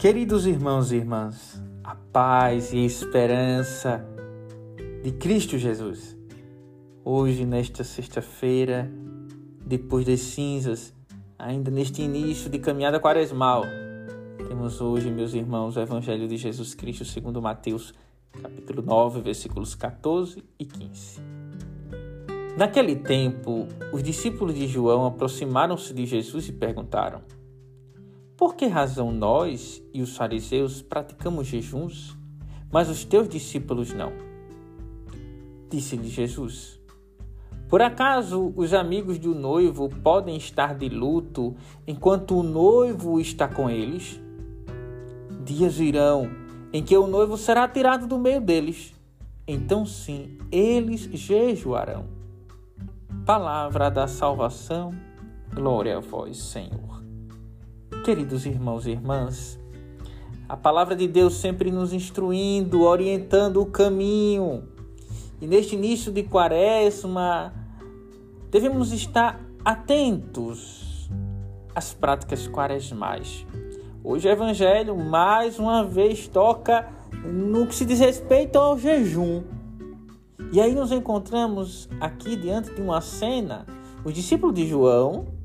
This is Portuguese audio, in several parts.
Queridos irmãos e irmãs, a paz e esperança de Cristo Jesus. Hoje, nesta sexta-feira, depois das cinzas, ainda neste início de caminhada quaresmal, temos hoje, meus irmãos, o Evangelho de Jesus Cristo segundo Mateus, capítulo 9, versículos 14 e 15. Naquele tempo, os discípulos de João aproximaram-se de Jesus e perguntaram: por que razão nós e os fariseus praticamos jejuns, mas os teus discípulos não? Disse-lhe Jesus: Por acaso os amigos do noivo podem estar de luto enquanto o noivo está com eles? Dias virão em que o noivo será tirado do meio deles. Então sim, eles jejuarão. Palavra da salvação. Glória a vós, Senhor. Queridos irmãos e irmãs, a palavra de Deus sempre nos instruindo, orientando o caminho. E neste início de quaresma, devemos estar atentos às práticas quaresmais. Hoje o Evangelho, mais uma vez, toca no que se diz respeito ao jejum. E aí nos encontramos aqui diante de uma cena, os discípulos de João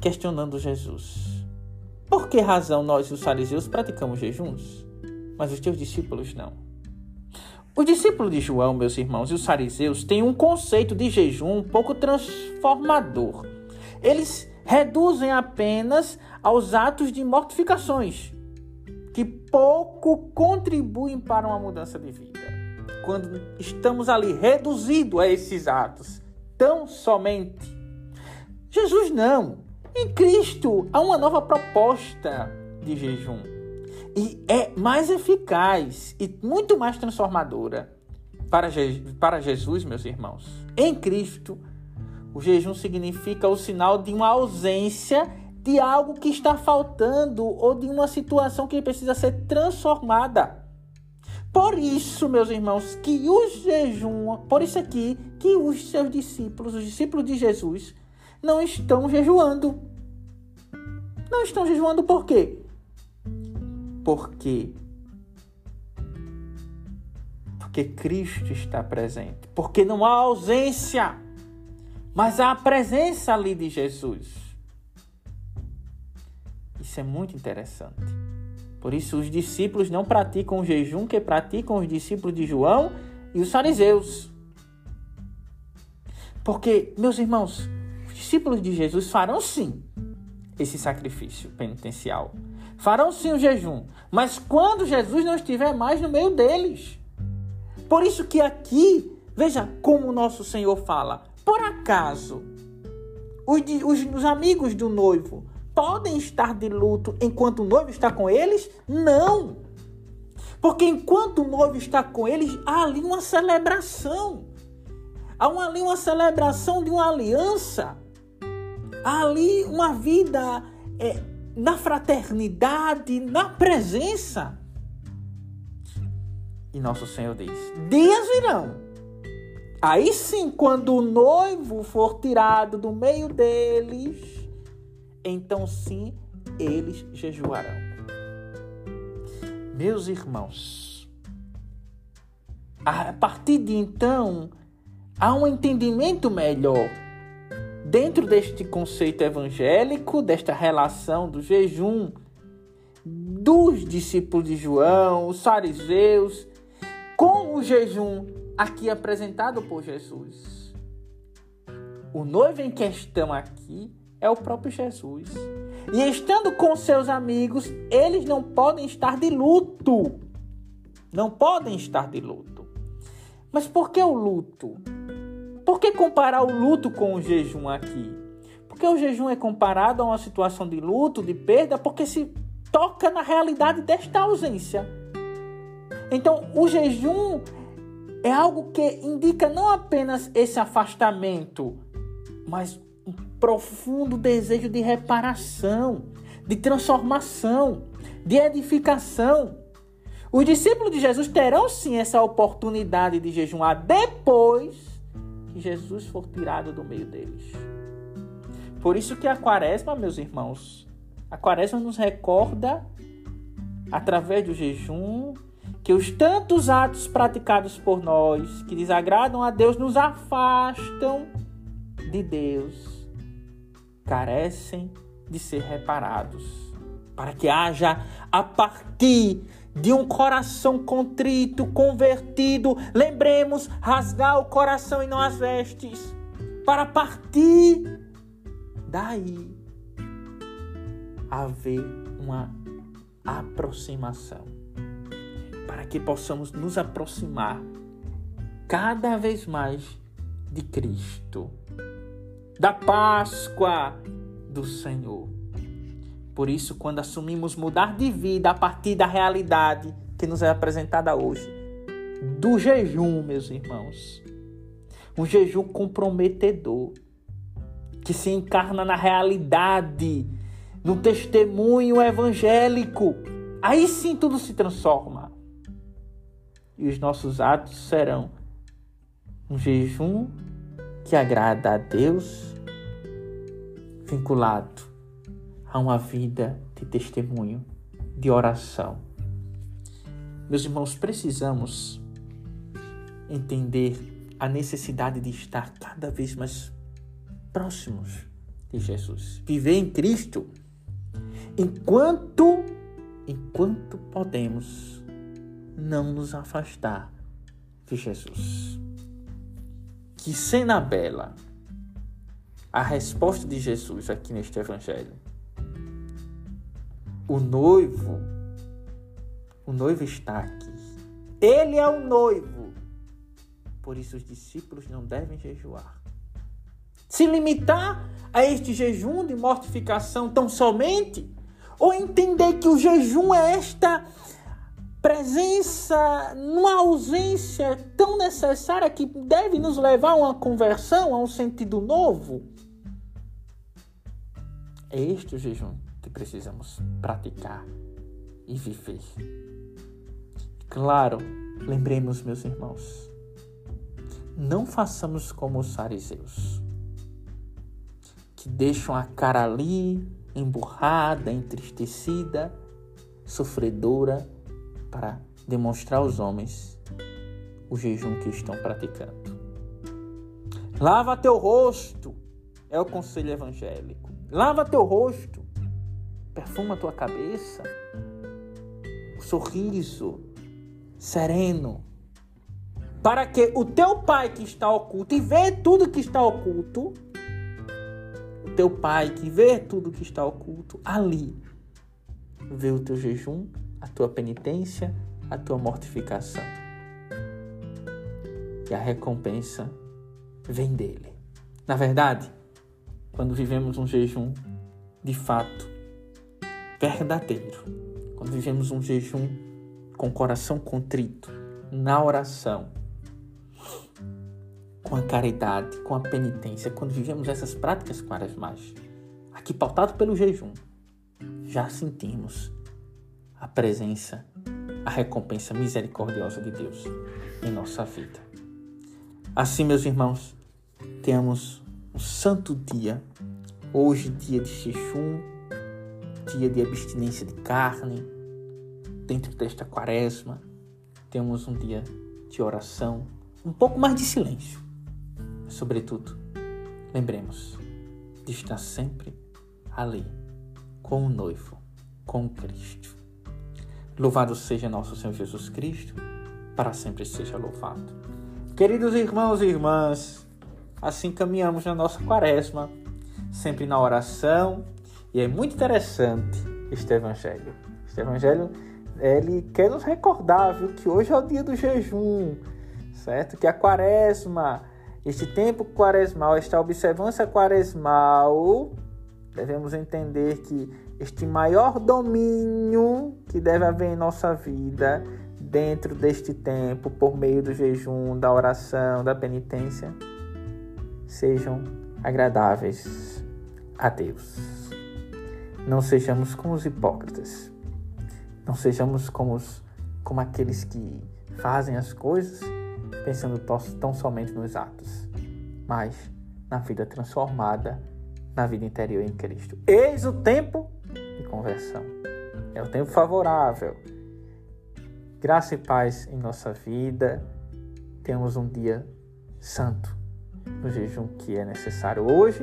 questionando Jesus. Por que razão nós, os fariseus, praticamos jejuns, mas os teus discípulos não? Os discípulos de João, meus irmãos, e os fariseus têm um conceito de jejum um pouco transformador. Eles reduzem apenas aos atos de mortificações, que pouco contribuem para uma mudança de vida. Quando estamos ali reduzidos a esses atos, tão somente. Jesus não. Em Cristo há uma nova proposta de jejum e é mais eficaz e muito mais transformadora para, Je para Jesus, meus irmãos. Em Cristo, o jejum significa o sinal de uma ausência de algo que está faltando ou de uma situação que precisa ser transformada. Por isso, meus irmãos, que o jejum, por isso aqui, que os seus discípulos, os discípulos de Jesus, não estão jejuando. Não estão jejuando por quê? Porque porque Cristo está presente, porque não há ausência, mas há a presença ali de Jesus. Isso é muito interessante. Por isso os discípulos não praticam o jejum que praticam os discípulos de João e os fariseus. Porque, meus irmãos, os discípulos de Jesus farão sim esse sacrifício penitencial. Farão sim o jejum, mas quando Jesus não estiver mais no meio deles. Por isso que aqui, veja como o nosso Senhor fala: por acaso os, os, os amigos do noivo podem estar de luto enquanto o noivo está com eles? Não! Porque enquanto o noivo está com eles, há ali uma celebração. Há ali uma celebração de uma aliança Há ali uma vida é, na fraternidade, na presença. E nosso Senhor diz: dias virão. Aí sim, quando o noivo for tirado do meio deles, então sim, eles jejuarão. Meus irmãos, a partir de então, há um entendimento melhor dentro deste conceito evangélico, desta relação do jejum, dos discípulos de João, os fariseus, com o jejum aqui apresentado por Jesus. O noivo em questão aqui é o próprio Jesus. E estando com seus amigos, eles não podem estar de luto. Não podem estar de luto. Mas por que o luto? Por que comparar o luto com o jejum aqui? Porque o jejum é comparado a uma situação de luto, de perda, porque se toca na realidade desta ausência. Então, o jejum é algo que indica não apenas esse afastamento, mas um profundo desejo de reparação, de transformação, de edificação. Os discípulos de Jesus terão sim essa oportunidade de jejuar depois que Jesus for tirado do meio deles. Por isso que a quaresma, meus irmãos, a quaresma nos recorda através do jejum, que os tantos atos praticados por nós que desagradam a Deus nos afastam de Deus, carecem de ser reparados, para que haja a partir de um coração contrito, convertido, lembremos rasgar o coração e não as vestes, para partir daí haver uma aproximação, para que possamos nos aproximar cada vez mais de Cristo, da Páscoa do Senhor. Por isso, quando assumimos mudar de vida a partir da realidade que nos é apresentada hoje, do jejum, meus irmãos, um jejum comprometedor, que se encarna na realidade, no testemunho evangélico, aí sim tudo se transforma. E os nossos atos serão um jejum que agrada a Deus vinculado a uma vida de testemunho, de oração. Meus irmãos, precisamos entender a necessidade de estar cada vez mais próximos de Jesus. Viver em Cristo enquanto enquanto podemos não nos afastar de Jesus. Que cena bela a resposta de Jesus aqui neste evangelho. O noivo, o noivo está aqui. Ele é o noivo. Por isso os discípulos não devem jejuar. Se limitar a este jejum de mortificação tão somente, ou entender que o jejum é esta presença, numa ausência tão necessária que deve nos levar a uma conversão, a um sentido novo. É este o jejum que precisamos praticar e viver. Claro, lembremos, meus irmãos, não façamos como os fariseus, que deixam a cara ali emburrada, entristecida, sofredora, para demonstrar aos homens o jejum que estão praticando. Lava teu rosto, é o conselho evangélico. Lava teu rosto, perfuma tua cabeça, o sorriso sereno, para que o teu pai que está oculto e vê tudo que está oculto, o teu pai que vê tudo que está oculto, ali vê o teu jejum, a tua penitência, a tua mortificação. E a recompensa vem dele. Na verdade, quando vivemos um jejum de fato verdadeiro, quando vivemos um jejum com o coração contrito, na oração, com a caridade, com a penitência, quando vivemos essas práticas quaresmais, aqui pautado pelo jejum, já sentimos a presença, a recompensa misericordiosa de Deus em nossa vida. Assim, meus irmãos, tenhamos um santo dia. Hoje, dia de jejum, dia de abstinência de carne. Dentro desta quaresma, temos um dia de oração, um pouco mais de silêncio. Mas, sobretudo, lembremos de estar sempre ali, com o noivo, com Cristo. Louvado seja nosso Senhor Jesus Cristo, para sempre seja louvado. Queridos irmãos e irmãs, Assim caminhamos na nossa quaresma, sempre na oração, e é muito interessante este evangelho. Este evangelho, ele quer nos recordar, viu, que hoje é o dia do jejum, certo? Que a quaresma, este tempo quaresmal, esta observância quaresmal, devemos entender que este maior domínio que deve haver em nossa vida dentro deste tempo, por meio do jejum, da oração, da penitência, sejam agradáveis a Deus. Não sejamos como os hipócritas. Não sejamos como, os, como aqueles que fazem as coisas pensando tão somente nos atos, mas na vida transformada, na vida interior em Cristo. Eis o tempo de conversão. é o tempo favorável. Graça e paz em nossa vida. Temos um dia santo no jejum que é necessário hoje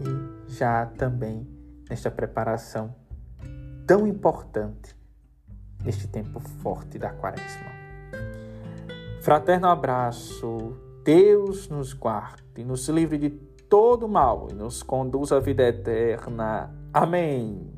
e já também nesta preparação tão importante neste tempo forte da quaresma. Fraterno abraço, Deus nos guarde, nos livre de todo mal e nos conduz à vida eterna. Amém.